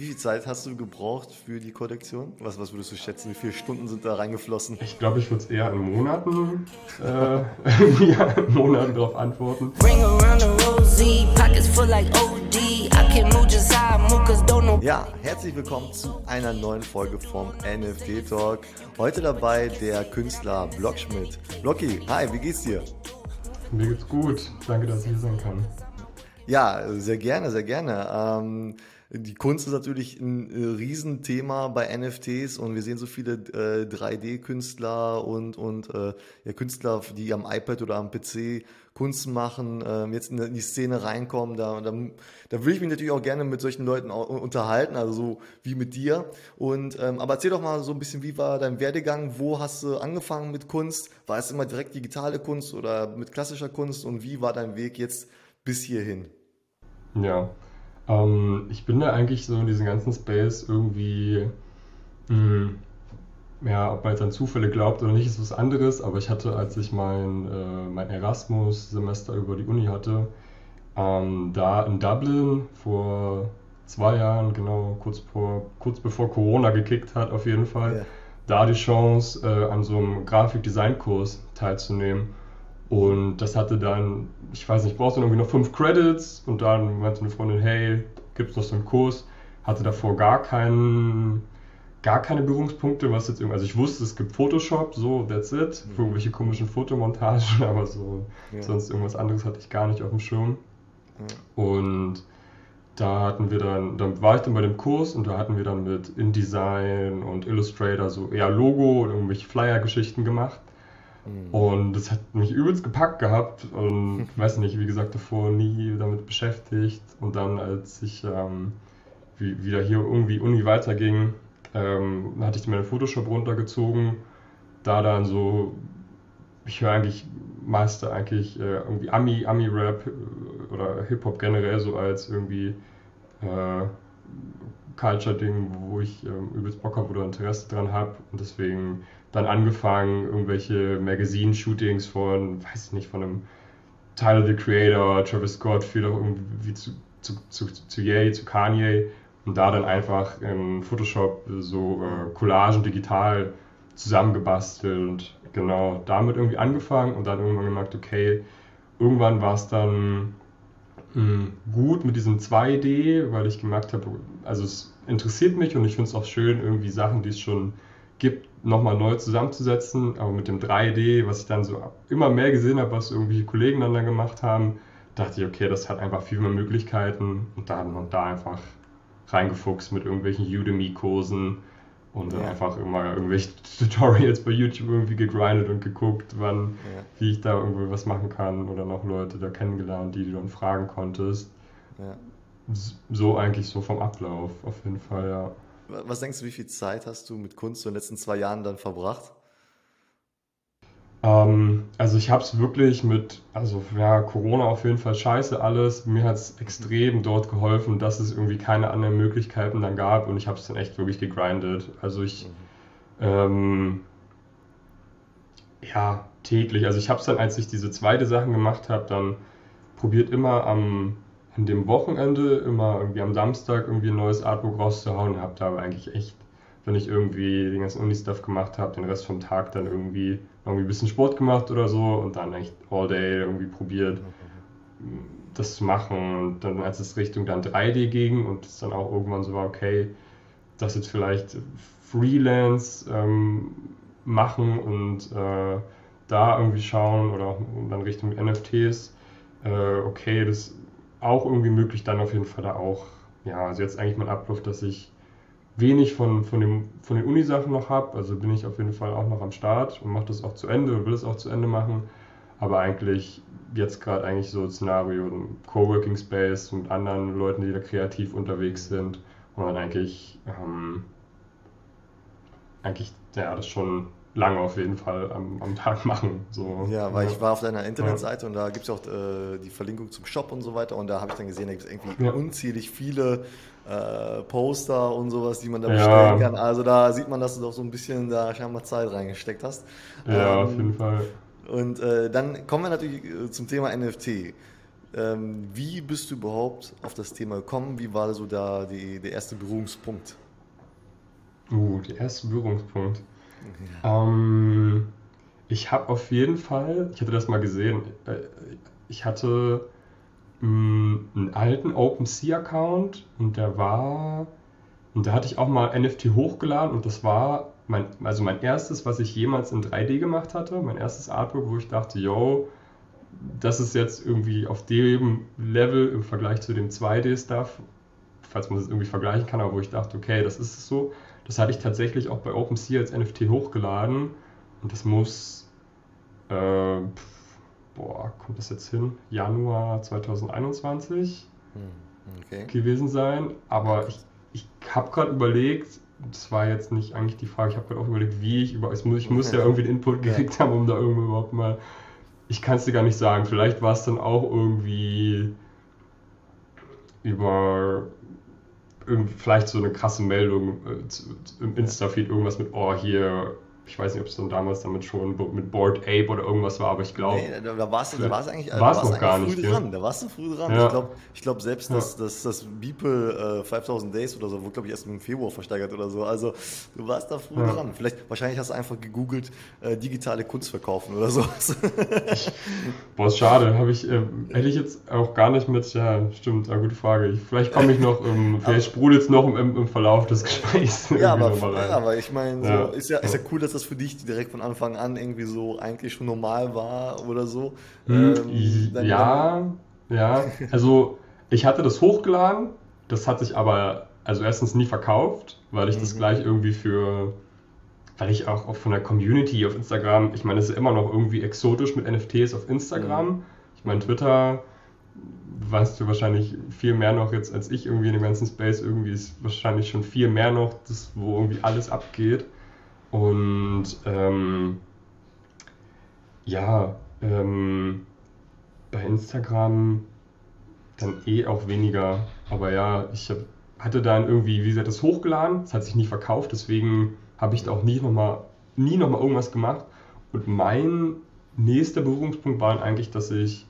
Wie viel Zeit hast du gebraucht für die Kollektion? Was, was würdest du schätzen? Wie viele Stunden sind da reingeflossen? Ich glaube, ich würde es eher in Monaten, äh, ja, in Monaten darauf antworten. Ja, herzlich willkommen zu einer neuen Folge vom NFT Talk. Heute dabei der Künstler Blockschmidt. Blocky, hi, wie geht's dir? Mir geht's gut. Danke, dass ich hier sein kann. Ja, sehr gerne, sehr gerne. Ähm, die Kunst ist natürlich ein äh, Riesenthema bei NFTs und wir sehen so viele äh, 3D-Künstler und, und äh, ja, Künstler, die am iPad oder am PC Kunst machen, äh, jetzt in die Szene reinkommen. Da, da, da will ich mich natürlich auch gerne mit solchen Leuten unterhalten, also so wie mit dir. Und ähm, aber erzähl doch mal so ein bisschen, wie war dein Werdegang? Wo hast du angefangen mit Kunst? War es immer direkt digitale Kunst oder mit klassischer Kunst? Und wie war dein Weg jetzt bis hierhin? Ja, ähm, ich bin da eigentlich so in diesem ganzen Space irgendwie, mh, hm, ja, ob man jetzt an Zufälle glaubt oder nicht, ist was anderes, aber ich hatte, als ich mein, äh, mein Erasmus-Semester über die Uni hatte, ähm, da in Dublin vor zwei Jahren, genau kurz, vor, kurz bevor Corona gekickt hat, auf jeden Fall, ja. da die Chance, äh, an so einem Grafikdesign-Kurs teilzunehmen. Und das hatte dann, ich weiß nicht, brauchst du irgendwie noch fünf Credits und dann meinte eine Freundin, hey, gibt es noch so einen Kurs? Hatte davor gar keinen, gar keine Berührungspunkte, was jetzt irgendwie, also ich wusste, es gibt Photoshop, so, that's it, für mhm. irgendwelche komischen Fotomontagen, aber so, ja. sonst irgendwas anderes hatte ich gar nicht auf dem Schirm. Ja. Und da hatten wir dann, dann war ich dann bei dem Kurs und da hatten wir dann mit InDesign und Illustrator so eher Logo und irgendwelche Flyer-Geschichten gemacht. Mhm. Und das hat mich übelst gepackt gehabt und ich weiß nicht, wie gesagt, davor nie damit beschäftigt. Und dann, als ich ähm, wie, wieder hier irgendwie Uni weiterging, ähm, hatte ich mir Photoshop runtergezogen. Da dann so, ich höre eigentlich meist eigentlich äh, irgendwie Ami, Ami-Rap äh, oder Hip-Hop generell so als irgendwie äh, Culture-Ding, wo ich ähm, übelst Bock habe oder Interesse dran habe. Und deswegen dann angefangen, irgendwelche Magazine-Shootings von, weiß ich nicht, von einem Tyler the Creator, Travis Scott, viel auch irgendwie zu, zu, zu, zu Ye, zu Kanye. Und da dann einfach in Photoshop so äh, Collagen digital zusammengebastelt und genau damit irgendwie angefangen und dann irgendwann gemerkt, okay, irgendwann war es dann mh, hm, gut mit diesem 2D, weil ich gemerkt habe, also es interessiert mich und ich finde es auch schön, irgendwie Sachen, die es schon gibt, nochmal neu zusammenzusetzen. Aber mit dem 3D, was ich dann so immer mehr gesehen habe, was irgendwelche Kollegen dann, dann gemacht haben, dachte ich, okay, das hat einfach viel mehr Möglichkeiten. Und da haben wir da einfach reingefuchst mit irgendwelchen Udemy-Kursen und dann ja. einfach immer irgendwelche Tutorials bei YouTube irgendwie gegrindet und geguckt, wann, ja. wie ich da irgendwie was machen kann oder noch Leute da kennengelernt, die du dann fragen konntest. Ja. So eigentlich so vom Ablauf, auf jeden Fall, ja. Was denkst du, wie viel Zeit hast du mit Kunst in den letzten zwei Jahren dann verbracht? Ähm, also ich habe es wirklich mit, also ja, Corona auf jeden Fall scheiße alles. Mir hat es extrem dort geholfen, dass es irgendwie keine anderen Möglichkeiten dann gab und ich habe es dann echt wirklich gegrindet. Also ich, mhm. ähm, ja, täglich. Also ich habe es dann, als ich diese zweite Sachen gemacht habe, dann probiert immer am an dem Wochenende immer irgendwie am Samstag irgendwie ein neues Artbook rauszuhauen. Habe da aber eigentlich echt, wenn ich irgendwie den ganzen Uni-Stuff gemacht habe, den Rest vom Tag dann irgendwie irgendwie ein bisschen Sport gemacht oder so und dann echt all day irgendwie probiert, das zu machen. Und dann, als es Richtung dann 3D ging und es dann auch irgendwann so war, okay, das jetzt vielleicht Freelance ähm, machen und äh, da irgendwie schauen oder auch dann Richtung NFTs, äh, okay, das auch irgendwie möglich, dann auf jeden Fall da auch, ja, also jetzt eigentlich mein Ablauf, dass ich wenig von, von, dem, von den Uni-Sachen noch habe, also bin ich auf jeden Fall auch noch am Start und mache das auch zu Ende und will es auch zu Ende machen, aber eigentlich jetzt gerade eigentlich so ein Szenario, ein Coworking Space mit anderen Leuten, die da kreativ unterwegs sind und dann eigentlich, ähm, eigentlich, ja, das schon lange auf jeden Fall am, am Tag machen. So. Ja, weil ja. ich war auf deiner Internetseite ja. und da gibt es auch äh, die Verlinkung zum Shop und so weiter und da habe ich dann gesehen, da gibt es irgendwie ja. unzählig viele äh, Poster und sowas, die man da bestellen kann. Also da sieht man, dass du doch so ein bisschen da scheinbar Zeit reingesteckt hast. Ja, ähm, auf jeden Fall. Und äh, dann kommen wir natürlich äh, zum Thema NFT. ähm, wie bist du überhaupt auf das Thema gekommen? Wie war so da die, der erste Berührungspunkt? Uh, der erste Berührungspunkt. Ähm, ich habe auf jeden Fall, ich hatte das mal gesehen, äh, ich hatte mh, mm, einen alten OpenSea-Account und der war, und da hatte ich auch mal NFT hochgeladen und das war mein, also mein erstes, was ich jemals in 3D gemacht hatte, mein erstes Artwork, wo ich dachte, yo, das ist jetzt irgendwie auf dem Level im Vergleich zu dem 2D-Stuff, falls man das irgendwie vergleichen kann, aber wo ich dachte, okay, das ist es so. Das hatte ich tatsächlich auch bei OpenSea als NFT hochgeladen und das muss, äh, boah, kommt das jetzt hin? Januar 2021 hm, okay. gewesen sein. Aber ich, ich habe gerade überlegt, das war jetzt nicht eigentlich die Frage, ich habe gerade auch überlegt, wie ich über, ich muss, ich muss ja irgendwie den Input gekriegt haben, um da irgendwo überhaupt mal, ich kann es dir gar nicht sagen, vielleicht war es dann auch irgendwie über irgendwie vielleicht so eine krasse Meldung äh, im Insta-Feed, irgendwas mit, oh, hier ich weiß nicht, ob es dann damals damit schon mit Board Ape oder irgendwas war, aber ich glaube. Nee, da, warst du, da warst eigentlich, war's da warst noch gar früh nicht, dran. Da warst du früh dran. Ja. Ich glaube ich glaub selbst, dass, ja. dass das Beeple äh, 5000 Days oder so, wurde glaube ich erst im Februar versteigert oder so. Also du warst da früh ja. dran. Vielleicht, wahrscheinlich hast du einfach gegoogelt, äh, digitale Kunst verkaufen oder so. Boah, ist schade. Ich, äh, hätte ich jetzt auch gar nicht mit, ja, stimmt, eine gute Frage. Ich, vielleicht komme ich noch, ähm, vielleicht sprudelt es noch im, im, Verlauf des Gesprächs. Ja, aber, ja, aber ich meine, so, ist, ja, ist ja cool, dass das für dich direkt von Anfang an irgendwie so eigentlich schon normal war oder so. Hm, ähm, ja, ja. Also ich hatte das hochgeladen, das hat sich aber also erstens nie verkauft, weil ich mhm. das gleich irgendwie für, weil ich auch von der Community auf Instagram, ich meine, es ist immer noch irgendwie exotisch mit NFTs auf Instagram. Mhm. Ich meine, Twitter weißt du wahrscheinlich viel mehr noch jetzt als ich irgendwie in dem ganzen Space. Irgendwie ist wahrscheinlich schon viel mehr noch, das, wo irgendwie alles abgeht. Und ähm, ja, ähm, bei Instagram dann eh auch weniger. Aber ja, ich hab, hatte dann irgendwie, wie gesagt, das hochgeladen. Es hat sich nie verkauft, deswegen habe ich da auch nie nochmal nie noch mal irgendwas gemacht. Und mein nächster Berührungspunkt war eigentlich, dass ich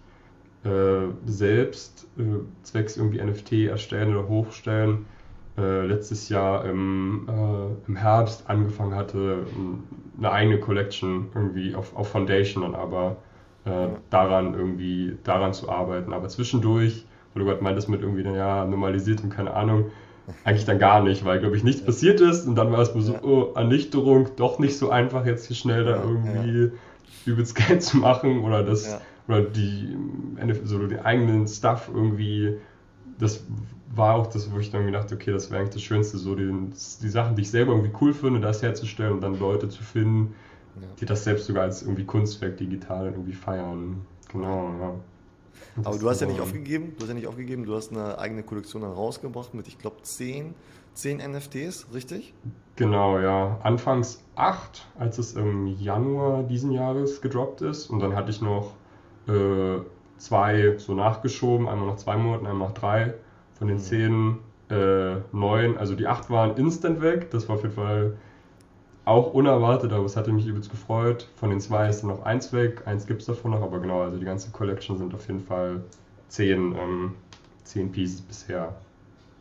äh, selbst äh, zwecks irgendwie NFT erstellen oder hochstellen äh, letztes Jahr im, äh, im Herbst angefangen hatte, eine eigene Collection irgendwie auf, auf Foundation dann aber äh, daran irgendwie daran zu arbeiten. Aber zwischendurch, weil du gerade meintest mit irgendwie, ja, normalisiert und keine Ahnung, eigentlich dann gar nicht, weil, glaube ich, nichts passiert ist und dann war es so, oh, Ernüchterung, doch nicht so einfach jetzt hier schnell da irgendwie übelst Geld zu machen oder das oder die so den eigenen Stuff irgendwie das war auch das, wo ich dann gedacht okay, das wäre eigentlich das Schönste, so die, die Sachen, die ich selber irgendwie cool finde, das herzustellen und dann Leute zu finden, ja. die das selbst sogar als irgendwie Kunstwerk digital irgendwie feiern. Genau, ja. Aber du hast ja nicht aufgegeben, du hast ja nicht aufgegeben, du hast eine eigene Kollektion dann rausgebracht mit, ich glaube, zehn, zehn NFTs, richtig? Genau, ja. Anfangs acht, als es im Januar diesen Jahres gedroppt ist. Und dann hatte ich noch äh, zwei so nachgeschoben, einmal nach zwei Monaten, einmal nach drei. Von den mhm. zehn äh, neun, also die acht waren instant weg. Das war auf jeden Fall auch unerwartet, aber es hatte mich übelst gefreut. Von den zwei ist dann noch eins weg, eins gibt es davon noch, aber genau, also die ganze Collection sind auf jeden Fall zehn, ähm, zehn Pieces bisher.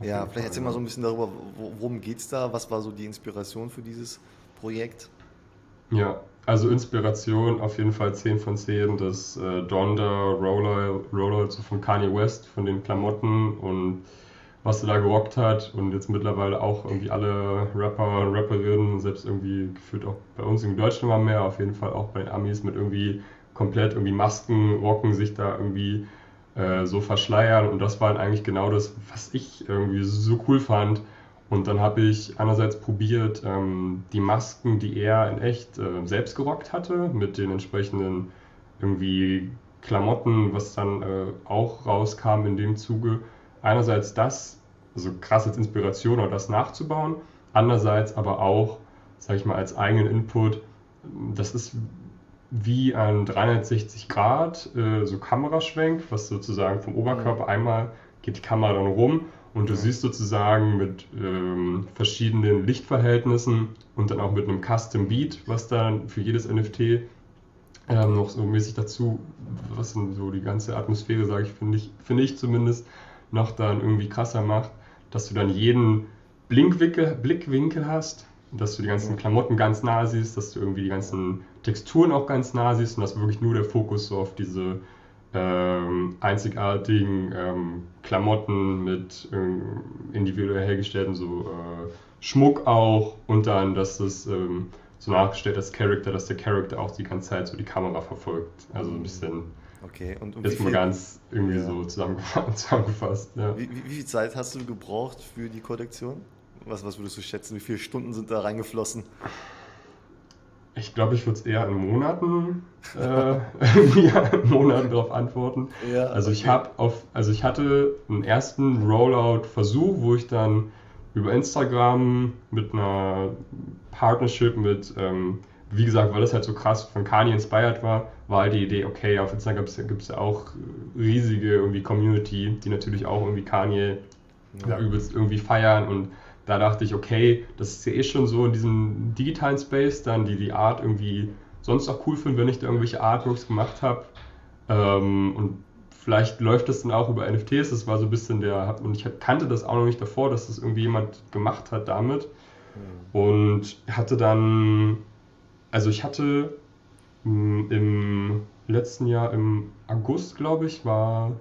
Ja, vielleicht erzähl mal so ein bisschen darüber, worum geht es da? Was war so die Inspiration für dieses Projekt? Ja, also Inspiration auf jeden Fall 10 von 10. Das äh, Donda Roller, Roller also von Kanye West, von den Klamotten und was er da gerockt hat und jetzt mittlerweile auch irgendwie alle Rapper und Rapperinnen, selbst irgendwie gefühlt auch bei uns in Deutschland mal mehr, auf jeden Fall auch bei den Amis mit irgendwie komplett irgendwie Masken rocken, sich da irgendwie äh, so verschleiern und das war eigentlich genau das, was ich irgendwie so cool fand und dann habe ich einerseits probiert, ähm, die Masken, die er in echt äh, selbst gerockt hatte, mit den entsprechenden irgendwie Klamotten, was dann äh, auch rauskam in dem Zuge. Einerseits das, also krass als Inspiration oder das nachzubauen, andererseits aber auch, sage ich mal, als eigenen Input. Das ist wie ein 360 Grad äh, so Kameraschwenk, was sozusagen vom Oberkörper mhm. einmal geht die Kamera dann rum und du siehst sozusagen mit ähm, verschiedenen Lichtverhältnissen und dann auch mit einem Custom Beat, was dann für jedes NFT ähm, noch so mäßig dazu, was denn so die ganze Atmosphäre, sage ich, finde ich, finde ich zumindest, noch dann irgendwie krasser macht, dass du dann jeden Blinkwinkel, Blickwinkel hast, dass du die ganzen Klamotten ganz nah siehst, dass du irgendwie die ganzen Texturen auch ganz nah siehst und dass wirklich nur der Fokus so auf diese ähm, einzigartigen ähm, Klamotten mit ähm, individuell hergestellten so äh, Schmuck auch und dann, dass das ähm, so nachgestellt das Charakter, dass der Charakter auch die ganze Zeit so die Kamera verfolgt. Also ein bisschen. Okay, und, und jetzt mal ganz irgendwie ja. so zusammengefasst. zusammengefasst ja. wie, wie, wie, viel Zeit hast du gebraucht für die Kollektion? Was, was würdest du schätzen? Wie viele Stunden sind da reingeflossen? Ich glaube, ich würde es eher in Monaten, äh, in Monaten darauf antworten. Ja, also ich habe auf, also ich hatte einen ersten Rollout-Versuch, wo ich dann über Instagram mit einer Partnership mit, ähm, wie gesagt, weil das halt so krass von Kanye inspired war, war halt die Idee, okay, auf Instagram gibt es ja auch riesige irgendwie Community, die natürlich auch irgendwie Kanye ja. da übelst irgendwie feiern und da dachte ich, okay, das ist ja eh schon so in diesem digitalen Space, dann die die Art irgendwie sonst auch cool finden, wenn ich da irgendwelche Artworks gemacht habe. Ähm, und vielleicht läuft das dann auch über NFTs. Das war so ein bisschen der, und ich kannte das auch noch nicht davor, dass das irgendwie jemand gemacht hat damit. Mhm. Und hatte dann, also ich hatte hm, im letzten Jahr, im August, glaube ich, war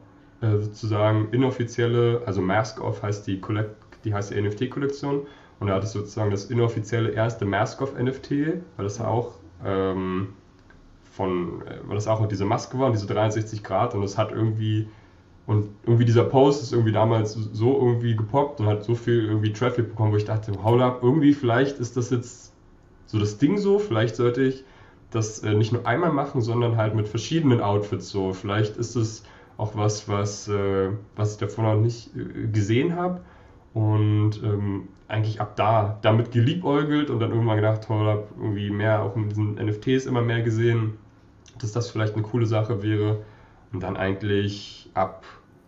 äh, sozusagen inoffizielle, also Mask Off heißt die Collect die heißt NFT-Kollektion. Und da hatte ich sozusagen das inoffizielle erste Mask of NFT, weil das auch ähm, von, äh, weil das auch diese Maske war, diese 63 Grad und das hat irgendwie und irgendwie dieser Post ist irgendwie damals so irgendwie gepoppt und hat so viel irgendwie Traffic bekommen, wo ich dachte, hold up, irgendwie vielleicht ist das jetzt so das Ding so, vielleicht sollte ich das äh, nicht nur einmal machen, sondern halt mit verschiedenen Outfits so. Vielleicht ist es auch was, was, äh, was ich davor noch nicht äh, gesehen habe. Und ähm, eigentlich ab da damit geliebäugelt und dann irgendwann gedacht, toll, habe irgendwie mehr auch mit diesen NFTs immer mehr gesehen, dass das vielleicht eine coole Sache wäre. Und dann eigentlich ab,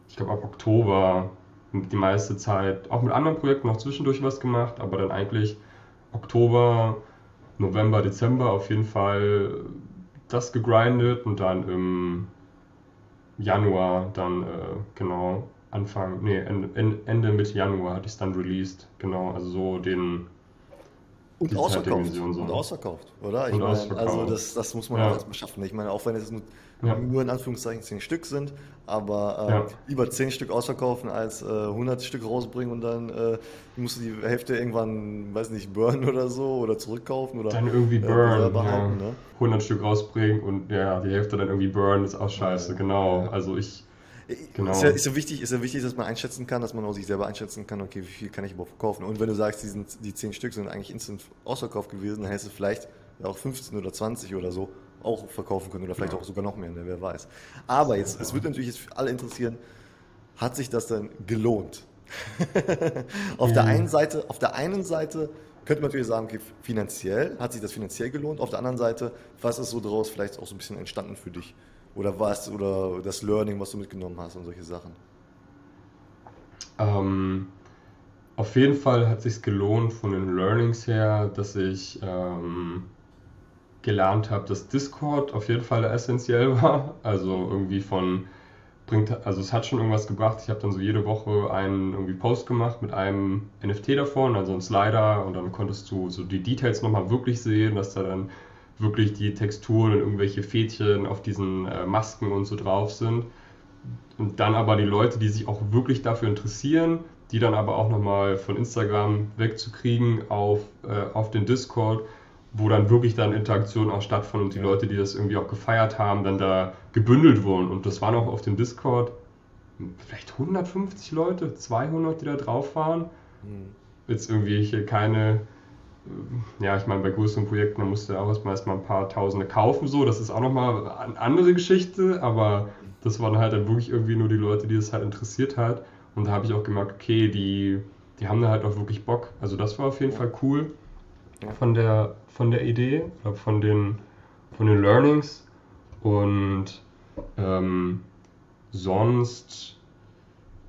ich glaube ab Oktober die meiste Zeit auch mit anderen Projekten noch zwischendurch was gemacht, aber dann eigentlich Oktober, November, Dezember auf jeden Fall das gegrindet und dann im Januar dann äh, genau Anfang, nee, Ende, Ende Mitte Januar hatte ich es dann released. Genau, also so den. Und ausverkauft. So. Und ausverkauft, oder? Ich und meine, ausverkauft. also das, das muss man ja. auch erstmal schaffen. Ich meine, auch wenn es nur, ja. nur in Anführungszeichen zehn Stück sind, aber äh, ja. lieber zehn Stück ausverkaufen als äh, 100 Stück rausbringen und dann äh, musst du die Hälfte irgendwann, weiß nicht, burnen oder so oder zurückkaufen oder dann irgendwie äh, burn, behalten, ja. ne? 100 Stück rausbringen und ja, die Hälfte dann irgendwie burn ist auch scheiße, genau. Also ich Genau. Ist, ja, ist, ja wichtig, ist ja wichtig, dass man einschätzen kann, dass man auch sich selber einschätzen kann, okay, wie viel kann ich überhaupt verkaufen. Und wenn du sagst, die, sind, die 10 Stück sind eigentlich instant ausverkauft gewesen, dann hättest du vielleicht auch 15 oder 20 oder so auch verkaufen können oder vielleicht ja. auch sogar noch mehr, ne, wer weiß. Aber jetzt, es wird natürlich jetzt für alle interessieren, hat sich das dann gelohnt? auf, mhm. der einen Seite, auf der einen Seite könnte man natürlich sagen, okay, finanziell, hat sich das finanziell gelohnt? Auf der anderen Seite, was ist so daraus vielleicht auch so ein bisschen entstanden für dich? Oder was, oder das Learning, was du mitgenommen hast und solche Sachen? Ähm, auf jeden Fall hat sich gelohnt von den Learnings her, dass ich ähm, gelernt habe, dass Discord auf jeden Fall essentiell war. Also irgendwie von bringt, also es hat schon irgendwas gebracht. Ich habe dann so jede Woche einen irgendwie Post gemacht mit einem NFT davon, also ein Slider und dann konntest du so die Details nochmal wirklich sehen, dass da dann wirklich die Texturen und irgendwelche Fädchen auf diesen äh, Masken und so drauf sind. Und dann aber die Leute, die sich auch wirklich dafür interessieren, die dann aber auch nochmal von Instagram wegzukriegen auf, äh, auf den Discord, wo dann wirklich dann Interaktion auch stattfand und die Leute, die das irgendwie auch gefeiert haben, dann da gebündelt wurden. Und das waren auch auf dem Discord vielleicht 150 Leute, 200, die da drauf waren. Mhm. Jetzt irgendwie hier keine ja, ich meine, bei größeren Projekten, da musst du auch erstmal, erstmal ein paar Tausende kaufen, so, das ist auch nochmal eine andere Geschichte, aber das waren halt dann wirklich irgendwie nur die Leute, die es halt interessiert hat. Und da habe ich auch gemerkt, okay, die, die haben da halt auch wirklich Bock. Also das war auf jeden Fall cool von der, von der Idee, von den, von den Learnings. Und ähm, sonst,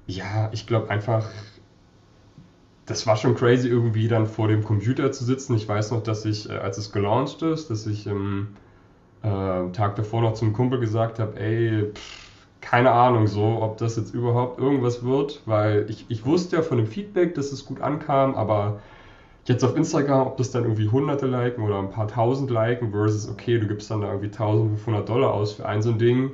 ja, ich glaube einfach, das war schon crazy, irgendwie dann vor dem Computer zu sitzen. Ich weiß noch, dass ich, äh, als es gelauncht ist, dass ich im äh, Tag davor noch zum Kumpel gesagt habe, ey, pff, keine Ahnung so, ob das jetzt überhaupt irgendwas wird, weil ich, ich wusste ja von dem Feedback, dass es gut ankam, aber jetzt auf Instagram, ob das dann irgendwie hunderte liken oder ein paar tausend liken versus, okay, du gibst dann da irgendwie 1500 Dollar aus für ein so ein Ding,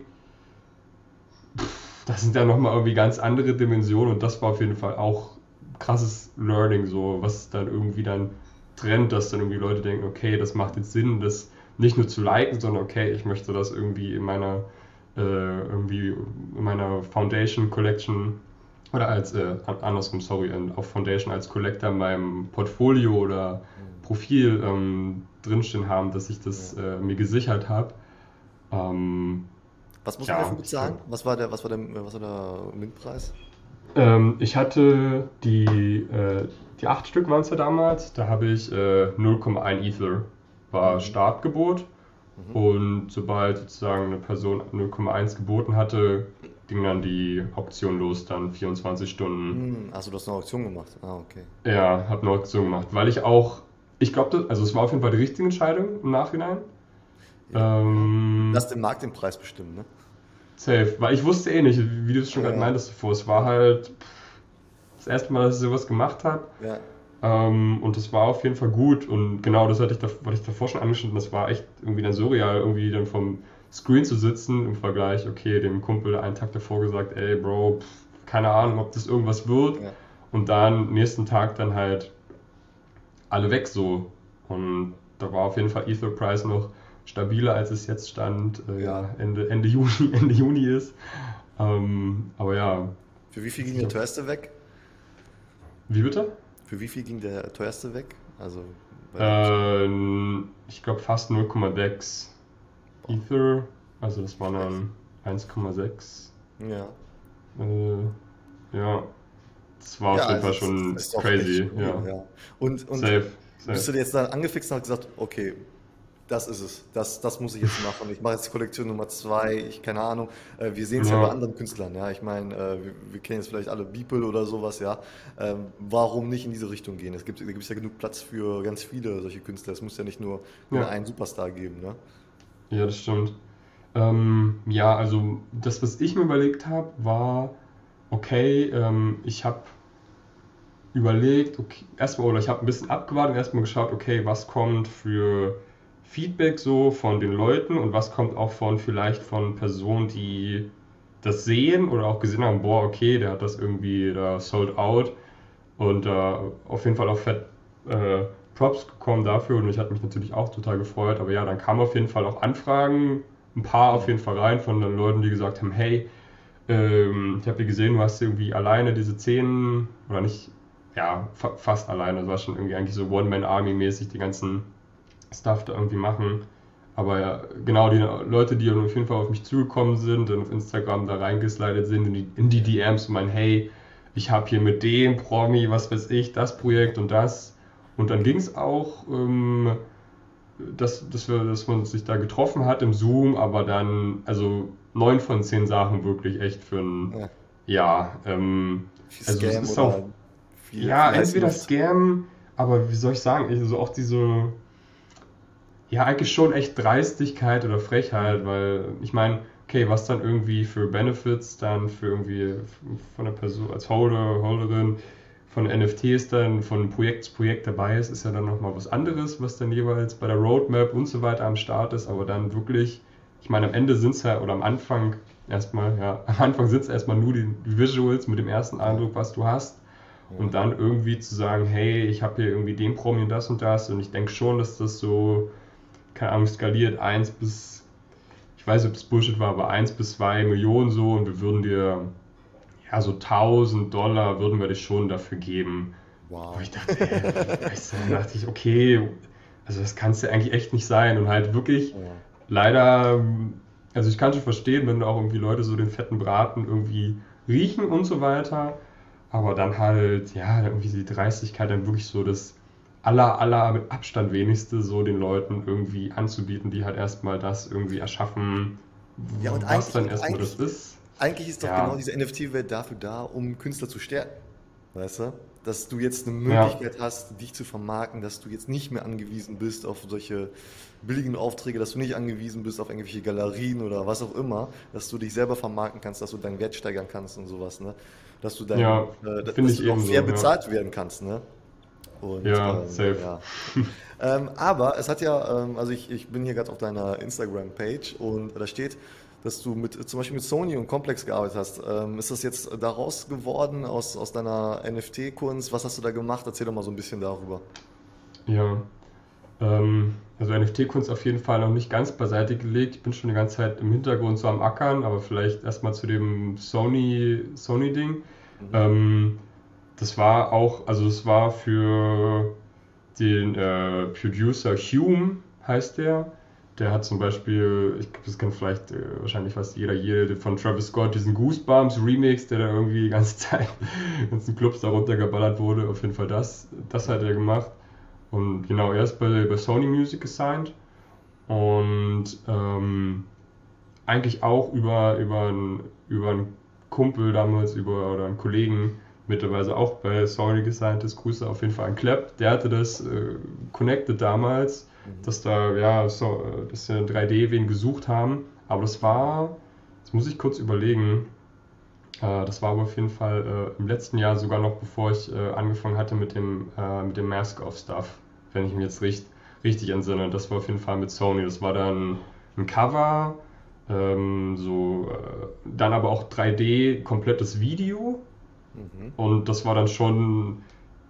das sind ja nochmal irgendwie ganz andere Dimensionen und das war auf jeden Fall auch krasses Learning, so was dann irgendwie dann trennt, dass dann irgendwie Leute denken, okay, das macht jetzt Sinn, das nicht nur zu liken, sondern okay, ich möchte das irgendwie in meiner äh, irgendwie in meiner Foundation Collection oder als äh, andersrum, sorry, auf Foundation als Collector in meinem Portfolio oder Profil ähm, drinstehen haben, dass ich das äh, mir gesichert habe. Ähm, was muss man dafür bezahlen? Was war der, was war der, was war der Mintpreis? Ähm, ich hatte die, äh, die acht Stück waren es ja damals, da habe ich äh, 0,1 Ether war mhm. Startgebot. Mhm. Und sobald sozusagen eine Person 0,1 geboten hatte, ging dann die Auktion los, dann 24 Stunden. Achso, du hast eine Auktion gemacht. Ah, okay. Ja, habe eine Auktion gemacht, weil ich auch, ich glaube, also es war auf jeden Fall die richtige Entscheidung im Nachhinein. Ja. Ähm, Lass den Markt den Preis bestimmen, ne? Safe, weil ich wusste eh nicht, wie du es schon ja. gerade meintest davor, es war halt das erste Mal, dass ich sowas gemacht habe. Ja. Ähm, und das war auf jeden Fall gut und genau das hatte ich, da, hatte ich davor schon angeschnitten, das war echt irgendwie dann surreal, irgendwie dann vom Screen zu sitzen im Vergleich, okay, dem Kumpel einen Tag davor gesagt, ey Bro, pff, keine Ahnung, ob das irgendwas wird. Ja. Und dann nächsten Tag dann halt alle weg so. Und da war auf jeden Fall Ether Price noch stabiler, als es jetzt stand, äh, ja. Ende, Ende, Juni, Ende Juni ist. Ähm, aber ja. Für wie viel ging der teuerste weg? Wie bitte? Für wie viel ging der teuerste weg? Also ähm, ich glaube fast 0,6 Ether. Also das waren dann 1,6. Ja. Äh, ja. Das war ja, auf jeden Fall also schon crazy. Ja. ja. Und, und safe, safe. bist du jetzt dann angefixt und hast gesagt, okay, das ist es. Das, das muss ich jetzt machen. Ich mache jetzt Kollektion Nummer zwei. Ich keine Ahnung. Äh, wir sehen es ja. ja. bei anderen Künstlern. Ja, ich meine, äh, wir, wir, kennen jetzt vielleicht alle Beeple oder sowas. Ja, ähm, warum nicht in diese Richtung gehen? Es gibt, da gibt es ja genug Platz für ganz viele solche Künstler. Es muss ja nicht nur ja. einen Superstar geben. Ne? Ja, das stimmt. Ähm, ja, also das, was ich mir überlegt habe, war, okay, ähm, ich habe überlegt, okay, erstmal, oder ich habe ein bisschen abgewartet und erstmal geschaut, okay, was kommt für Feedback so von den Leuten und was kommt auch von vielleicht von Personen, die das sehen oder auch gesehen haben, boah, okay, der hat das irgendwie da sold out und äh, auf jeden Fall auch fett äh, Props gekommen dafür und ich hatte mich natürlich auch total gefreut, aber ja, dann kamen auf jeden Fall auch Anfragen, ein paar auf jeden Fall rein von den Leuten, die gesagt haben, hey, ähm, ich habe hier gesehen, du hast irgendwie alleine diese zehn oder nicht, ja, fa fast alleine, das war schon irgendwie eigentlich so One-Man-Army-mäßig die ganzen Stuff da irgendwie machen. Aber ja, genau, die Leute, die auf jeden Fall auf mich zugekommen sind und auf Instagram da reingeslidet sind in die, in die DMs und meinen, hey, ich habe hier mit dem Promi, was weiß ich, das Projekt und das. Und dann ging es auch, ähm, dass, dass, wir, dass man sich da getroffen hat im Zoom, aber dann, also neun von zehn Sachen wirklich echt für ein, ja, ja ähm, also Scam es ist auch, ja, entweder Scam, aber wie soll ich sagen, also auch diese, ja, eigentlich schon echt Dreistigkeit oder Frechheit, weil ich meine, okay, was dann irgendwie für Benefits dann für irgendwie von der Person als Holder, Holderin von NFTs dann von Projekt zu Projekt dabei ist, ist ja dann nochmal was anderes, was dann jeweils bei der Roadmap und so weiter am Start ist, aber dann wirklich, ich meine, am Ende sind es ja, oder am Anfang erstmal, ja, am Anfang sind es erstmal nur die Visuals mit dem ersten Eindruck, was du hast. Und dann irgendwie zu sagen, hey, ich habe hier irgendwie den Promi und das und das. Und ich denke schon, dass das so keine Ahnung, skaliert 1 bis, ich weiß nicht, ob das Bullshit war, aber 1 bis 2 Millionen so und wir würden dir, ja, so 1000 Dollar würden wir dir schon dafür geben. Wow. Wo ich dachte, ey, weißt du, dann dachte ich, okay, also das kann es ja eigentlich echt nicht sein und halt wirklich ja. leider, also ich kann schon verstehen, wenn auch irgendwie Leute so den fetten Braten irgendwie riechen und so weiter, aber dann halt, ja, irgendwie die Dreistigkeit dann wirklich so das aller, aller mit Abstand wenigste so den Leuten irgendwie anzubieten, die halt erstmal das irgendwie erschaffen, ja, und was dann erstmal das ist. Eigentlich ist doch ja. genau diese NFT-Welt dafür da, um Künstler zu stärken. Weißt du? dass du jetzt eine Möglichkeit ja. hast, dich zu vermarkten, dass du jetzt nicht mehr angewiesen bist auf solche billigen Aufträge, dass du nicht angewiesen bist auf irgendwelche Galerien oder was auch immer, dass du dich selber vermarkten kannst, dass du deinen Wert steigern kannst und sowas, ne? Dass du dann ja, äh, dass du auch fair so, bezahlt werden kannst, ne? Und, ja, ähm, safe. Ja. ähm, aber es hat ja, ähm, also ich, ich bin hier gerade auf deiner Instagram-Page und da steht, dass du mit, zum Beispiel mit Sony und Complex gearbeitet hast. Ähm, ist das jetzt daraus geworden aus, aus deiner NFT-Kunst? Was hast du da gemacht? Erzähl doch mal so ein bisschen darüber. Ja, ähm, also NFT-Kunst auf jeden Fall noch nicht ganz beiseite gelegt. Ich bin schon die ganze Zeit im Hintergrund so am Ackern, aber vielleicht erstmal zu dem Sony-Ding. Sony mhm. Das war auch, also es war für den äh, Producer Hume, heißt der. Der hat zum Beispiel, ich glaube, das kennt vielleicht äh, wahrscheinlich fast jeder, jede von Travis Scott, diesen Goosebumps Remix, der da irgendwie die ganze Zeit, ganzen Clubs da runtergeballert wurde. Auf jeden Fall das, das hat er gemacht. Und genau, er ist bei, bei Sony Music gesigned und ähm, eigentlich auch über, über, einen, über einen Kumpel damals, über oder einen Kollegen, mittlerweile auch bei Sony gesigned ist, Grüße auf jeden Fall an Klepp, der hatte das äh, connected damals, mhm. dass da, ja, so, dass wir 3D wen gesucht haben, aber das war, das muss ich kurz überlegen, äh, das war aber auf jeden Fall äh, im letzten Jahr sogar noch, bevor ich äh, angefangen hatte mit dem, äh, mit dem Mask-Off-Stuff, wenn ich mich jetzt richtig, richtig entsinne. Das war auf jeden Fall mit Sony. Das war dann ein Cover, ähm, so, äh, dann aber auch 3D, komplettes Video. Mhm. Und das war dann schon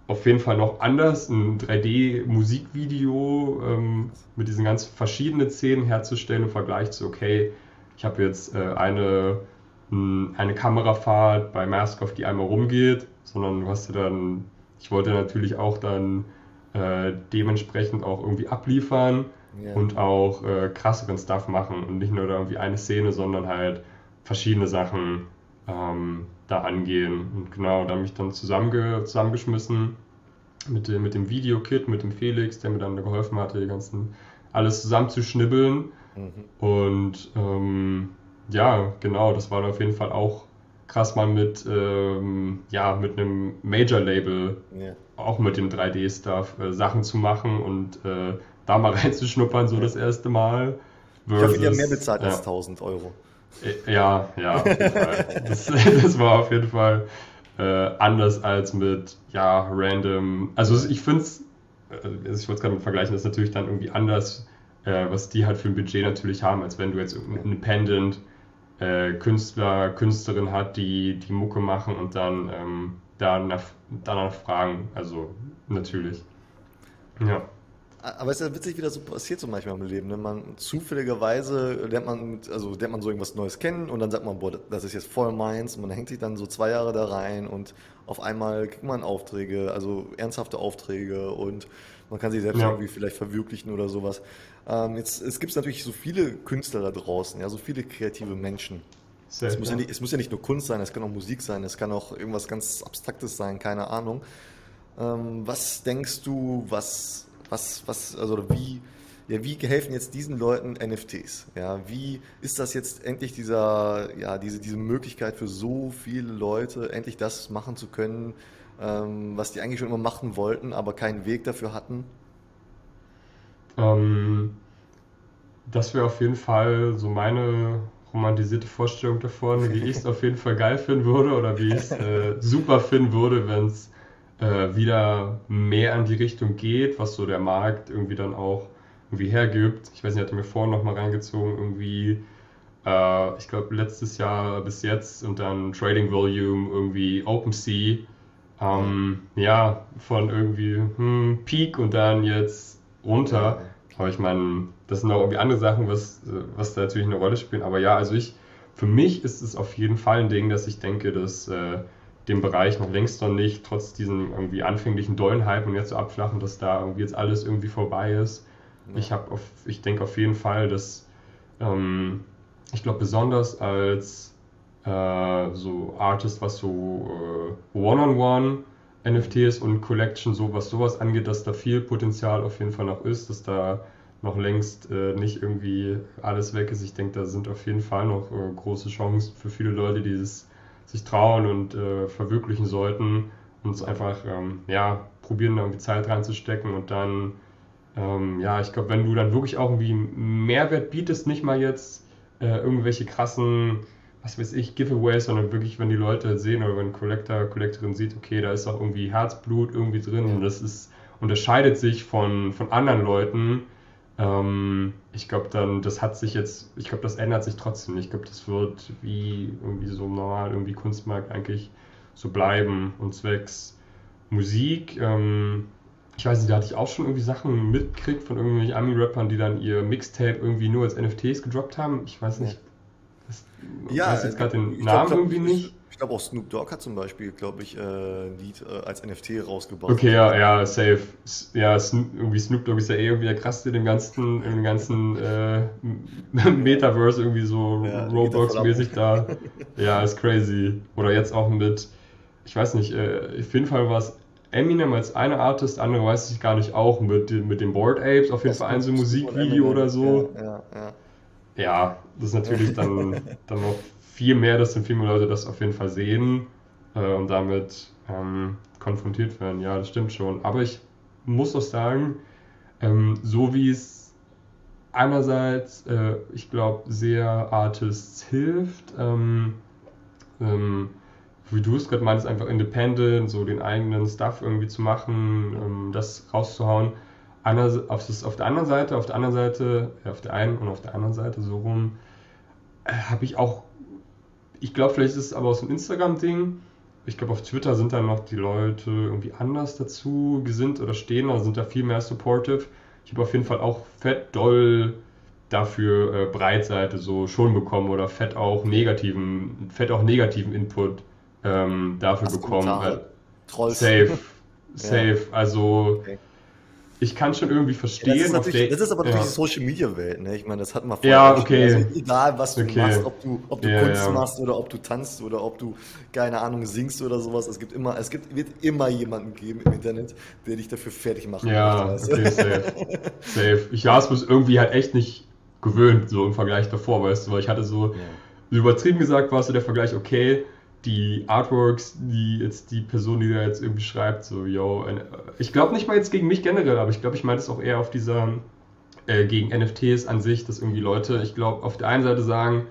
auf jeden Fall noch anders, ein 3D-Musikvideo ähm, mit diesen ganz verschiedenen Szenen herzustellen im Vergleich zu, okay, ich habe jetzt äh, eine eine Kamerafahrt bei Mask auf die einmal rumgeht, sondern du hast ja dann, ich wollte natürlich auch dann äh, dementsprechend auch irgendwie abliefern yeah. und auch äh, krasseren Stuff machen und nicht nur da irgendwie eine Szene, sondern halt verschiedene Sachen ähm, da angehen. Und genau, da habe ich dann zusammenge zusammengeschmissen mit dem, mit dem Videokit, mit dem Felix, der mir dann geholfen hatte, die ganzen alles zusammenzuschnibbeln. Mhm. Und ähm, ja, genau, das war auf jeden Fall auch krass mal mit, ähm, ja, mit einem Major-Label, ja. auch mit dem 3D-Stuff, äh, Sachen zu machen und äh, da mal reinzuschnuppern, so das erste Mal. Versus, ich die haben mehr bezahlt ja. als 1000 Euro. Äh, ja, ja, auf jeden Fall. Das, das war auf jeden Fall äh, anders als mit, ja, random. Also ich finde es, also ich wollte es gerade mit vergleichen, das ist natürlich dann irgendwie anders, äh, was die halt für ein Budget natürlich haben, als wenn du jetzt Independent äh, Künstler, Künstlerin hat, die die Mucke machen und dann ähm, danach, danach fragen. Also natürlich. Ja. Aber es ist ja witzig, wie das so passiert so manchmal im Leben. Ne? Man zufälligerweise lernt man, also lernt man so irgendwas Neues kennen und dann sagt man, boah, das ist jetzt voll meins und man hängt sich dann so zwei Jahre da rein und auf einmal kriegt man Aufträge, also ernsthafte Aufträge und man kann sich selbst ja. irgendwie vielleicht verwirklichen oder sowas. Ähm, jetzt, es gibt natürlich so viele Künstler da draußen, ja, so viele kreative Menschen. Sehr, es, muss ja nicht, es muss ja nicht nur Kunst sein, es kann auch Musik sein, es kann auch irgendwas ganz Abstraktes sein, keine Ahnung. Ähm, was denkst du, was, was, was, also wie, ja, wie helfen jetzt diesen Leuten NFTs? Ja, wie ist das jetzt endlich dieser, ja, diese, diese Möglichkeit für so viele Leute, endlich das machen zu können, ähm, was die eigentlich schon immer machen wollten, aber keinen Weg dafür hatten? Ähm, das wäre auf jeden Fall so meine romantisierte Vorstellung davon, wie ich es auf jeden Fall geil finden würde oder wie ich es äh, super finden würde, wenn es äh, wieder mehr in die Richtung geht, was so der Markt irgendwie dann auch irgendwie hergibt. Ich weiß nicht, hatte mir vorhin noch mal reingezogen, irgendwie, äh, ich glaube letztes Jahr bis jetzt und dann Trading Volume, irgendwie OpenSea ähm, ja, von irgendwie hm, Peak und dann jetzt runter. Aber ich meine, das sind auch irgendwie andere Sachen, was, was da natürlich eine Rolle spielen. Aber ja, also ich, für mich ist es auf jeden Fall ein Ding, dass ich denke, dass äh, dem Bereich noch längst noch nicht, trotz diesem irgendwie anfänglichen dollen Hype und jetzt so abflachen, dass da irgendwie jetzt alles irgendwie vorbei ist. Ja. Ich habe ich denke auf jeden Fall, dass ähm, ich glaube besonders als äh, so Artist, was so äh, One-on-One NFTs und Collection, so was sowas angeht, dass da viel Potenzial auf jeden Fall noch ist, dass da noch längst äh, nicht irgendwie alles weg ist. Ich denke, da sind auf jeden Fall noch große Chancen für viele Leute, die es sich trauen und verwirklichen sollten. Und uns einfach, ähm, ja, probieren da irgendwie Zeit reinzustecken und dann, ähm, ja, ich glaube, wenn du dann wirklich auch irgendwie Mehrwert bietest, nicht mal jetzt äh, irgendwelche krassen, was weiß ich, Giveaways, sondern wirklich, wenn die Leute sehen oder wenn ein Collector, Collectorin sieht, okay, da ist auch irgendwie Herzblut irgendwie drin und das ist, unterscheidet sich von, von anderen Leuten, ähm, ich glaube dann, das hat sich jetzt, ich glaube, das ändert sich trotzdem. Ich glaube, das wird wie irgendwie so normal, irgendwie Kunstmarkt eigentlich so bleiben. Und zwecks Musik, ähm, ich weiß nicht, da hatte ich auch schon irgendwie Sachen mitgekriegt von irgendwelchen Ami-Rappern, die dann ihr Mixtape irgendwie nur als NFTs gedroppt haben. Ich weiß nicht, das, Ja, weiß jetzt gerade den Namen glaube, irgendwie nicht. Ich glaube auch Snoop Dogg hat zum Beispiel, glaube ich, äh, ein Lied äh, als NFT rausgebracht. Okay, ja, ja, safe. Ja, Snoop, irgendwie Snoop Dogg ist ja eh irgendwie der krasseste dem ganzen, dem ganzen äh, Metaverse, irgendwie so Ja. Roblox-mäßig da. Ja, ist crazy. Oder jetzt auch mit, ich weiß nicht, äh, auf jeden Fall war es Eminem als eine Artist, andere weiß ich gar nicht auch, mit, den- mit den Bored Apes, auf jeden Fall ein so Musikvideo oder so. Ja, ja, ja. Ja, das ist natürlich dann, dann noch viel mehr, dass dann viel mehr Leute das auf jeden Fall sehen äh, und damit ähm, konfrontiert werden. Ja, das stimmt schon. Aber ich muss auch sagen, ähm, so wie es einerseits, äh, ich glaube, sehr Artists hilft, ähm, ähm, wie du es gerade meinst, einfach independent, so den eigenen Stuff irgendwie zu machen, ähm, das rauszuhauen. Einer, auf, das, auf der anderen Seite, auf der anderen Seite, ja, auf der einen und auf der anderen Seite so rum, äh, habe ich auch, ich glaube, vielleicht ist es aber aus dem Instagram-Ding. Ich glaube, auf Twitter sind dann noch die Leute irgendwie anders dazu gesinnt oder stehen, also sind da viel mehr supportive. Ich habe auf jeden Fall auch fett doll dafür äh, Breitseite so schon bekommen oder fett auch negativen, fett auch negativen Input ähm, dafür Hast bekommen. Trolls. safe, safe. Also Okay. Ich kann schon irgendwie Ja, verstehen. das, ist der- das ist aber ja. natürlich die Social Media Welt, ne? Ich meine, das hat man Ja, auch schon. okay. Also egal, was du Okay. machst, ob du, ob du Ja, Kunst ja. machst oder ob du tanzt oder ob du, keine Ahnung, singst oder sowas. Es gibt immer, es gibt, wird immer jemanden geben im Internet, der dich dafür fertig machen Ja, möchte, okay, safe. safe. Ich war es bloß irgendwie halt echt nicht gewöhnt, so im Vergleich davor, weißt du, weil ich hatte so, übertrieben gesagt war so der Vergleich, okay, die Artworks, die jetzt die Person, die da jetzt irgendwie schreibt, so, yo, ich glaube nicht mal jetzt gegen mich generell, aber ich glaube, ich meine es auch eher auf dieser, äh, gegen NFTs an sich, dass irgendwie Leute, ich glaube, auf der einen Seite sagen,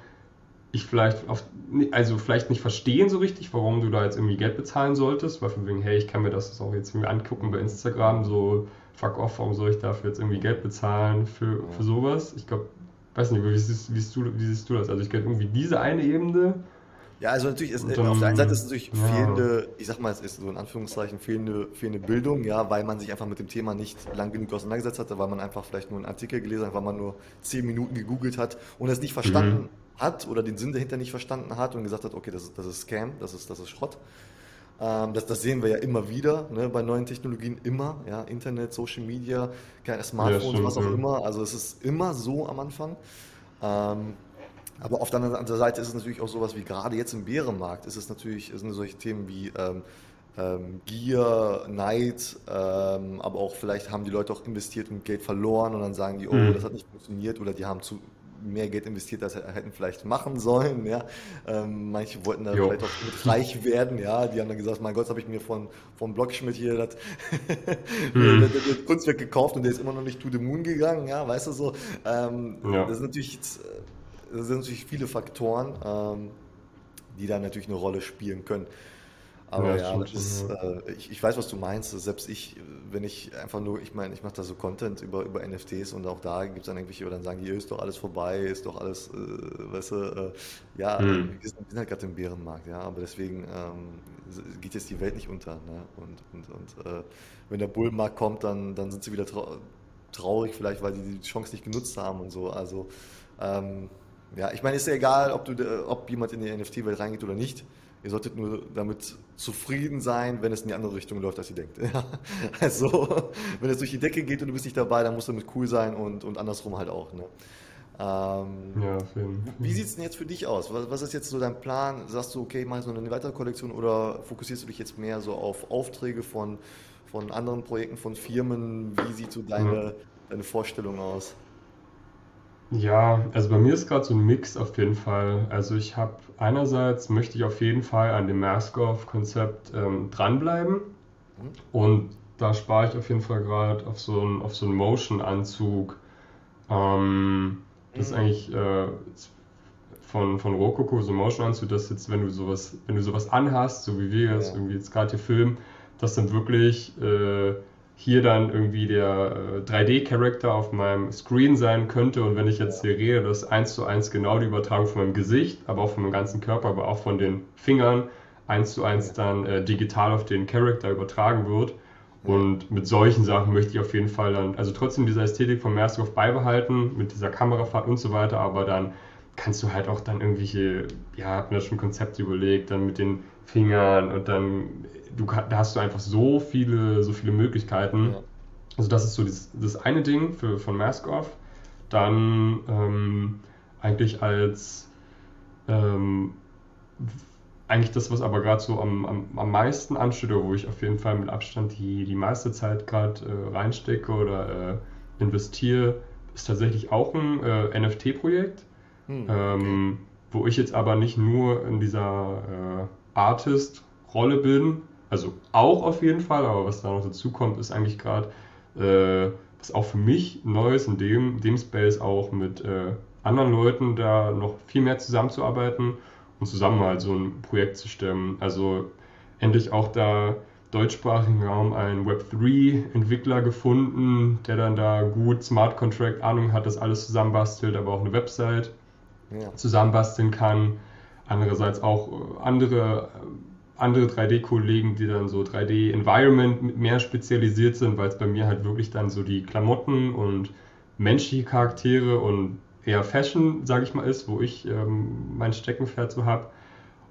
ich vielleicht auf, also vielleicht nicht verstehen so richtig, warum du da jetzt irgendwie Geld bezahlen solltest, weil von wegen, hey, ich kann mir das auch jetzt irgendwie angucken bei Instagram, so fuck off, warum soll ich dafür jetzt irgendwie Geld bezahlen für, für sowas? Ich glaube, weiß nicht, wie siehst, wie, siehst du, wie siehst du das? Also ich glaube irgendwie diese eine Ebene, Ja, also natürlich ist, auf dann- der einen Seite ist es natürlich ja. fehlende, ich sag mal, es ist so in Anführungszeichen fehlende, fehlende Bildung, ja, weil man sich einfach mit dem Thema nicht lang genug auseinandergesetzt hatte, weil man einfach vielleicht nur einen Artikel gelesen hat, weil man nur zehn Minuten gegoogelt hat und es nicht verstanden Mhm. hat oder den Sinn dahinter nicht verstanden hat und gesagt hat, okay, das ist, das ist Scam, das ist, das ist Schrott. Ähm, das, das sehen wir ja immer wieder, ne, bei neuen Technologien immer, ja, Internet, Social Media, keine Smartphones, stimmt, was auch ja. immer. Also es ist immer so am Anfang. Ähm, aber auf der anderen Seite ist es natürlich auch sowas wie gerade jetzt im Bärenmarkt ist es natürlich, sind solche Themen wie ähm, ähm, Gier, Neid, ähm, aber auch vielleicht haben die Leute auch investiert und Geld verloren und dann sagen die, oh, Mhm. das hat nicht funktioniert oder die haben zu mehr Geld investiert, als sie hätten vielleicht machen sollen. Ja. Ähm, manche wollten da Jo. vielleicht auch mit reich werden, ja. Die haben dann gesagt, mein Gott, habe ich mir von, von Blockschmidt hier das, Mhm. das, das Kunstwerk gekauft und der ist immer noch nicht to the moon gegangen, ja, weißt du so. Ähm, Ja. Das sind natürlich jetzt, äh, das sind natürlich viele Faktoren, ähm, die da natürlich eine Rolle spielen können. Aber Ja, ja, ist, äh, ich, ich weiß, was du meinst. Selbst ich, wenn ich einfach nur, ich meine, ich mache da so Content über, über NFTs und auch da gibt es dann irgendwelche, die dann sagen, hier ist doch alles vorbei, ist doch alles, äh, weißt du, äh, ja, Hm. wir sind, wir sind halt gerade im Bärenmarkt, ja, aber deswegen ähm, geht jetzt die Welt nicht unter. Ne? Und, und, und äh, wenn der Bullenmarkt kommt, dann, dann sind sie wieder trau traurig, vielleicht, weil die die Chance nicht genutzt haben und so. Also, ähm, ja, ich meine, ist ja egal, ob, du, de- ob jemand in die NFT-Welt reingeht oder nicht. Ihr solltet nur damit zufrieden sein, wenn es in die andere Richtung läuft, als ihr denkt. Ja. Also, wenn es durch die Decke geht und du bist nicht dabei, dann musst du damit cool sein und, und andersrum halt auch. Ne? Ähm, ja, Fall. wie sieht es denn jetzt für dich aus? Was, was ist jetzt so dein Plan? Sagst du, okay, ich mache jetzt noch eine weitere Kollektion oder fokussierst du dich jetzt mehr so auf Aufträge von, von anderen Projekten, von Firmen? Wie sieht so deine, deine Vorstellung aus? Ja, also bei mir ist gerade so ein Mix auf jeden Fall. Also ich habe einerseits möchte ich auf jeden Fall an dem Mask-Off-Konzept ähm, dranbleiben Mhm. und da spare ich auf jeden Fall gerade auf so einen auf so einen Motion-Anzug. Ähm, das ist Mhm. eigentlich äh, von, von Rococo so Motion Anzug, dass jetzt, wenn du sowas, wenn du sowas anhast, so wie wir jetzt Ja. irgendwie jetzt gerade hier filmen, dass dann wirklich äh, hier dann irgendwie der äh, 3D-Charakter auf meinem Screen sein könnte. Und wenn ich jetzt hier rede, dass eins zu eins genau die Übertragung von meinem Gesicht, aber auch von meinem ganzen Körper, aber auch von den Fingern eins zu eins dann äh, digital auf den Charakter übertragen wird. Und mit solchen Sachen möchte ich auf jeden Fall dann, also trotzdem diese Ästhetik von Mask beibehalten, mit dieser Kamerafahrt und so weiter, aber dann kannst du halt auch dann irgendwelche, ja, hab mir da schon Konzepte überlegt, dann mit den Fingern und dann, du, da hast du einfach so viele, so viele Möglichkeiten. Ja. Also das ist so das, das eine Ding für, von Mask Off. Dann ähm, eigentlich als ähm, eigentlich das, was aber gerade so am, am, am meisten ansteht, oder wo ich auf jeden Fall mit Abstand die, die meiste Zeit gerade äh, reinstecke oder äh, investiere, ist tatsächlich auch ein äh, NFT-Projekt, Hm, ähm, wo ich jetzt aber nicht nur in dieser äh, Artist-Rolle bin, also auch auf jeden Fall, aber was da noch dazu kommt, ist eigentlich gerade, äh, was auch für mich neu ist, in dem, dem Space auch mit äh, anderen Leuten da noch viel mehr zusammenzuarbeiten und zusammen halt so ein Projekt zu stemmen. Also endlich auch da deutschsprachigen Raum einen Web3-Entwickler gefunden, der dann da gut Smart Contract Ahnung hat, das alles zusammenbastelt, aber auch eine Website Ja. zusammenbasteln kann. Andererseits auch äh, andere, äh, andere 3D-Kollegen, die dann so 3D-Environment mehr spezialisiert sind, weil es bei mir halt wirklich dann so die Klamotten und menschliche Charaktere und eher Fashion, sage ich mal, ist, wo ich ähm, mein Steckenpferd so habe.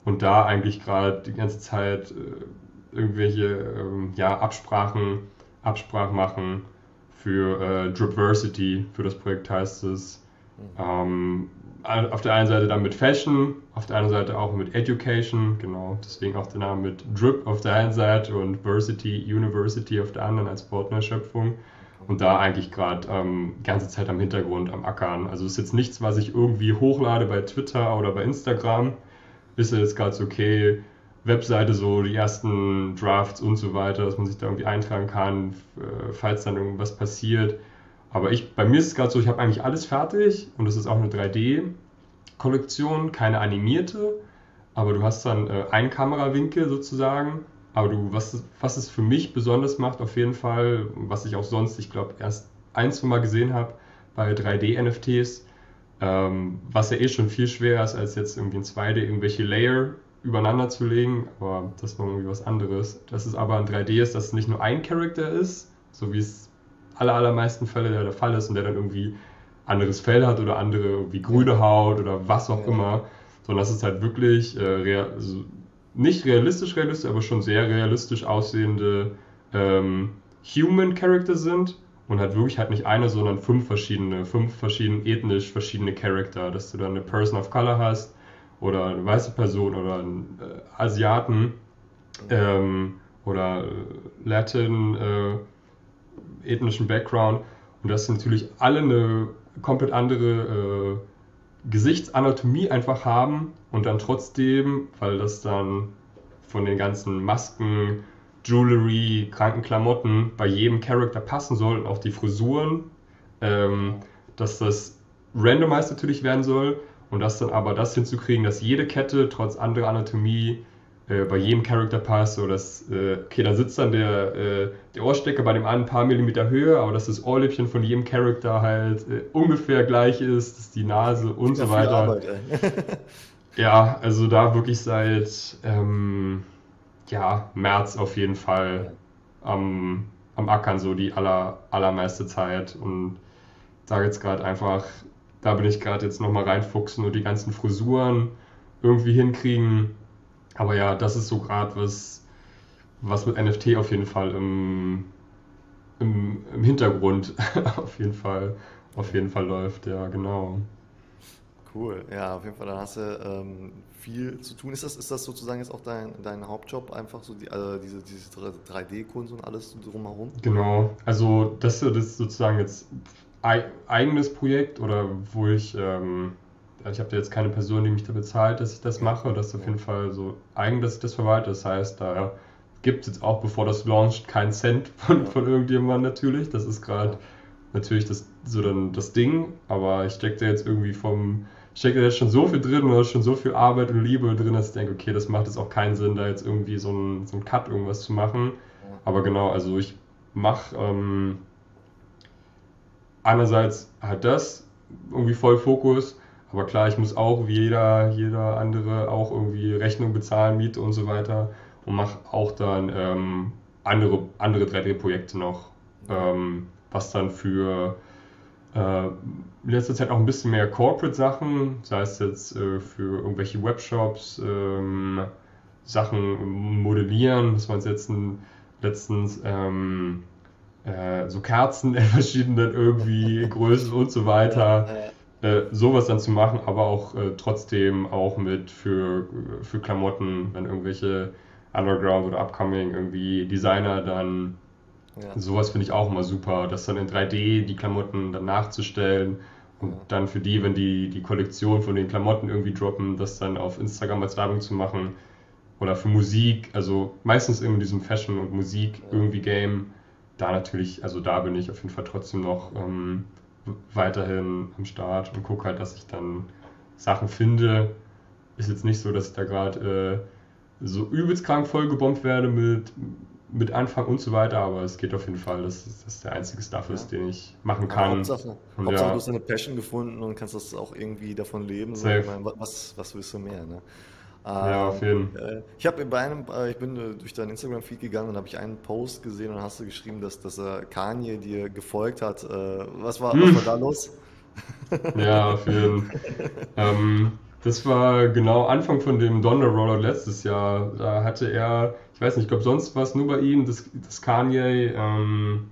Und da eigentlich gerade die ganze Zeit äh, irgendwelche ähm, ja, Absprachen, Absprachen machen für äh, Driversity, für das Projekt heißt es. Ähm, auf der einen Seite dann mit Fashion, auf der anderen Seite auch mit Education, genau, deswegen auch der Name mit Drip auf der einen Seite und Versity, University auf der anderen als Partnerschöpfung. Und da eigentlich gerade ähm, die ganze Zeit am Hintergrund am Ackern. Also ist jetzt nichts, was ich irgendwie hochlade bei Twitter oder bei Instagram. Ist jetzt gerade so, okay, Webseite so, die ersten Drafts und so weiter, dass man sich da irgendwie eintragen kann, äh, falls dann irgendwas passiert. Aber ich, bei mir ist es gerade so, ich habe eigentlich alles fertig und es ist auch eine 3D-Kollektion, keine animierte, aber du hast dann äh, einen Kamerawinkel sozusagen. Aber du, was, was es für mich besonders macht, auf jeden Fall, was ich auch sonst, ich glaube, erst ein, zwei Mal gesehen habe bei 3D-NFTs, ähm, was ja eh schon viel schwerer ist, als jetzt irgendwie in 2D irgendwelche Layer übereinander zu legen, aber das noch irgendwie was anderes. Dass es aber in 3D ist, dass es nicht nur ein Charakter ist, so wie es aller, allermeisten Fälle der, der Fall ist und der dann irgendwie anderes Fell hat oder andere irgendwie grüne Haut oder was auch Ja. immer, sondern dass es halt wirklich äh, real, also nicht realistisch realistisch, aber schon sehr realistisch aussehende ähm, Human Character sind und halt wirklich halt nicht eine, sondern fünf verschiedene, fünf verschiedene ethnisch verschiedene Charakter, dass du dann eine Person of Color hast oder eine weiße Person oder einen äh, Asiaten ähm, oder äh, Latin äh, ethnischen Background. Und dass natürlich alle eine komplett andere äh, Gesichtsanatomie einfach haben und dann trotzdem, weil das dann von den ganzen Masken, Jewelry, kranken Klamotten bei jedem Charakter passen soll und auch die Frisuren, ähm, dass das randomized natürlich werden soll. Und das dann aber das hinzukriegen, dass jede Kette trotz anderer Anatomie äh, bei jedem Charakter passt, so dass, äh, okay, da sitzt dann der, äh, der Ohrstecker bei dem einen ein paar Millimeter höher, aber dass das Ohrläppchen von jedem Charakter halt äh, ungefähr gleich ist, dass die Nase und so weiter. Arbeit. Ja, also da wirklich seit ähm, ja, März auf jeden Fall am, am Ackern so die aller, allermeiste Zeit und sage jetzt gerade einfach, da bin ich gerade jetzt nochmal reinfuchsen und die ganzen Frisuren irgendwie hinkriegen. Aber ja, das ist so gerade was, was mit NFT auf jeden Fall im, im, im Hintergrund auf jeden Fall, auf jeden Fall läuft, ja, genau. Cool, ja, auf jeden Fall, dann hast du ähm, viel zu tun. Ist das, ist das sozusagen jetzt auch dein, dein Hauptjob, einfach so die, also diese, diese 3D-Kunst und alles drumherum? Genau, also das, das ist sozusagen jetzt eigenes Projekt oder wo ich, ähm, ich habe da jetzt keine Person, die mich da bezahlt, dass ich das mache. Das ist auf jeden Fall so eigen, dass ich das verwalte. Das heißt, da gibt es jetzt auch, bevor das launcht, keinen Cent von, von irgendjemandem natürlich. Das ist gerade natürlich das, so dann das Ding, aber ich stecke da jetzt irgendwie vom, stecke da jetzt schon so viel drin oder schon so viel Arbeit und Liebe drin, dass ich denke, okay, das macht jetzt auch keinen Sinn, da jetzt irgendwie so einen so Cut irgendwas zu machen. Aber genau, also ich mache ähm, einerseits halt das, irgendwie voll Fokus, aber klar, ich muss auch wie jeder, jeder andere auch irgendwie Rechnung bezahlen, Miete und so weiter und mache auch dann ähm, andere, andere 3D-Projekte noch, ähm, was dann für äh, in letzter Zeit auch ein bisschen mehr Corporate-Sachen, sei es jetzt äh, für irgendwelche Webshops, ähm, Sachen modellieren, das war jetzt letztens ähm, äh, so Kerzen in verschiedenen irgendwie Größen und so weiter. Äh, sowas dann zu machen, aber auch äh, trotzdem auch mit für, für Klamotten, wenn irgendwelche Underground oder Upcoming irgendwie Designer dann ja. sowas finde ich auch immer super, das dann in 3D die Klamotten dann nachzustellen und ja. dann für die, wenn die die Kollektion von den Klamotten irgendwie droppen, das dann auf Instagram als Werbung zu machen oder für Musik, also meistens in diesem Fashion und Musik ja. irgendwie Game, da natürlich, also da bin ich auf jeden Fall trotzdem noch ähm, weiterhin am Start und gucke halt, dass ich dann Sachen finde. Ist jetzt nicht so, dass ich da gerade äh, so übelst krank voll gebombt werde mit, mit Anfang und so weiter, aber es geht auf jeden Fall, dass das der einzige Stuff ist, den ich machen kann. Aber Hauptsache, und Hauptsache ja. du hast eine Passion gefunden und kannst das auch irgendwie davon leben. So. Meine, was, was willst du mehr? Ne? Ja, auf jeden Fall. Ähm, äh, ich habe bei einem, äh, ich bin äh, durch deinen Instagram-Feed gegangen und habe ich einen Post gesehen und hast du geschrieben, dass, dass Kanye dir gefolgt hat. Was war, hm. was war da los? Ja, auf jeden Fall. ähm, das war genau Anfang von dem Donner Roller letztes Jahr. Da hatte er, ich weiß nicht, ich glaube, sonst war es nur bei ihm, das, das Kanye. Ähm,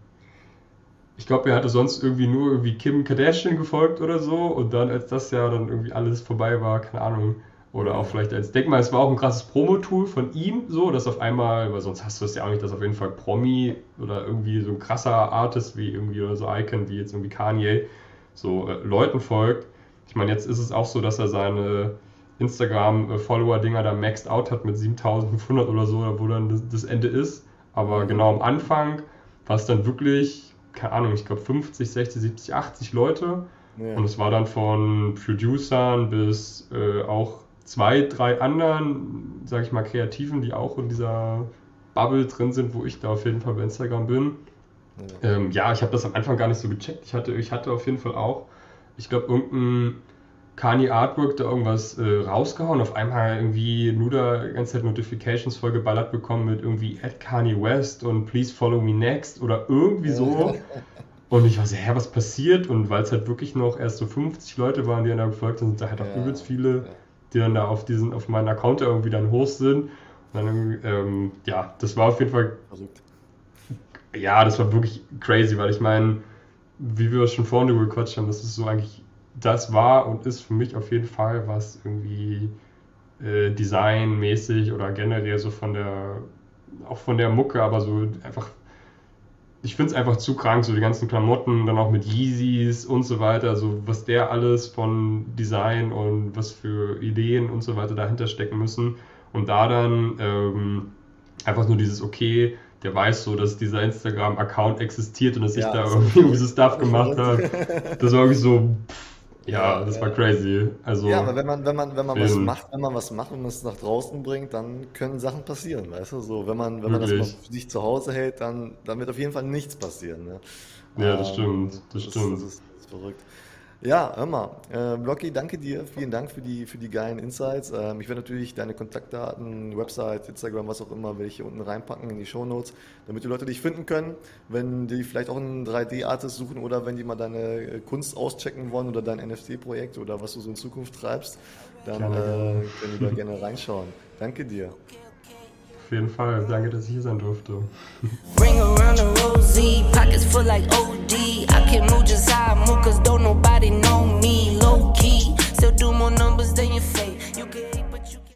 ich glaube, er hatte sonst irgendwie nur irgendwie Kim Kardashian gefolgt oder so. Und dann, als das Jahr dann irgendwie alles vorbei war, keine Ahnung. Oder auch vielleicht als, denk mal, es war auch ein krasses Promo-Tool von ihm, so, dass auf einmal, weil sonst hast du es ja auch nicht, dass auf jeden Fall Promi oder irgendwie so ein krasser Artist wie irgendwie oder so Icon wie jetzt irgendwie Kanye so äh, Leuten folgt ich meine, jetzt ist es auch so, dass er seine Instagram-Follower-Dinger da maxed out hat mit 7500 oder so, wo dann das, das Ende ist. Aber genau am Anfang war es dann wirklich, keine Ahnung, ich glaube 50, 60, 70, 80 Leute. Ja. Und es war dann von Producern bis äh, auch zwei, drei anderen, sag ich mal, Kreativen, die auch in dieser Bubble drin sind, wo ich da auf jeden Fall bei Instagram bin. Ja, ähm, ja ich habe das am Anfang gar nicht so gecheckt. Ich hatte, ich hatte auf jeden Fall auch ich glaube, irgendein Kanye Artwork da irgendwas äh, rausgehauen. Auf einmal irgendwie nur da die ganze Zeit Notifications voll geballert bekommen mit irgendwie at Kanye West und Please Follow Me Next oder irgendwie so. Und ich war so, hä, was passiert? Und weil es halt wirklich noch erst so 50 Leute waren, die da gefolgt sind, sind da halt auch ja, übelst viele, die dann da auf diesen, auf meinen Account irgendwie dann hoch sind. Dann, ähm, ja, das war auf jeden Fall. Verrückt. Ja, das war wirklich crazy, weil ich meine, wie wir schon vorhin darüber gequatscht haben, das ist so eigentlich, das war und ist für mich auf jeden Fall was irgendwie äh, designmäßig oder generell so von der, auch von der Mucke, aber so einfach, ich finde es einfach zu krank, so die ganzen Klamotten, dann auch mit Yeezys und so weiter, so was der alles von Design und was für Ideen und so weiter dahinter stecken müssen und da dann ähm, einfach nur dieses, okay, der weiß so, dass dieser Instagram-Account existiert und dass ja, ich da irgendwie so Stuff gemacht habe. Das war irgendwie so, pff, ja, das war crazy. Also, ja, aber wenn man, wenn man, wenn man was macht, wenn man was macht und es nach draußen bringt, dann können Sachen passieren, weißt du? So, wenn man, wenn man das mal für sich zu Hause hält, dann, dann wird auf jeden Fall nichts passieren. Ne? Ja, das ähm, stimmt, das, das stimmt. Das ist, das ist verrückt. Ja, mal. Äh, Blocky, danke dir. Vielen Dank für die, für die geilen Insights. Ähm, ich werde natürlich deine Kontaktdaten, Website, Instagram, was auch immer, werde ich hier unten reinpacken in die Show Notes, damit die Leute dich finden können. Wenn die vielleicht auch einen 3D-Artist suchen oder wenn die mal deine äh, Kunst auschecken wollen oder dein NFT-Projekt oder was du so in Zukunft treibst, dann äh, können die da gerne reinschauen. Danke dir. jeden Fall. Danke, dass ich hier sein durfte. Ring around the rosy, pockets full like OD. I can move just how I move, cause don't nobody know me. Low key, still do more numbers than your face.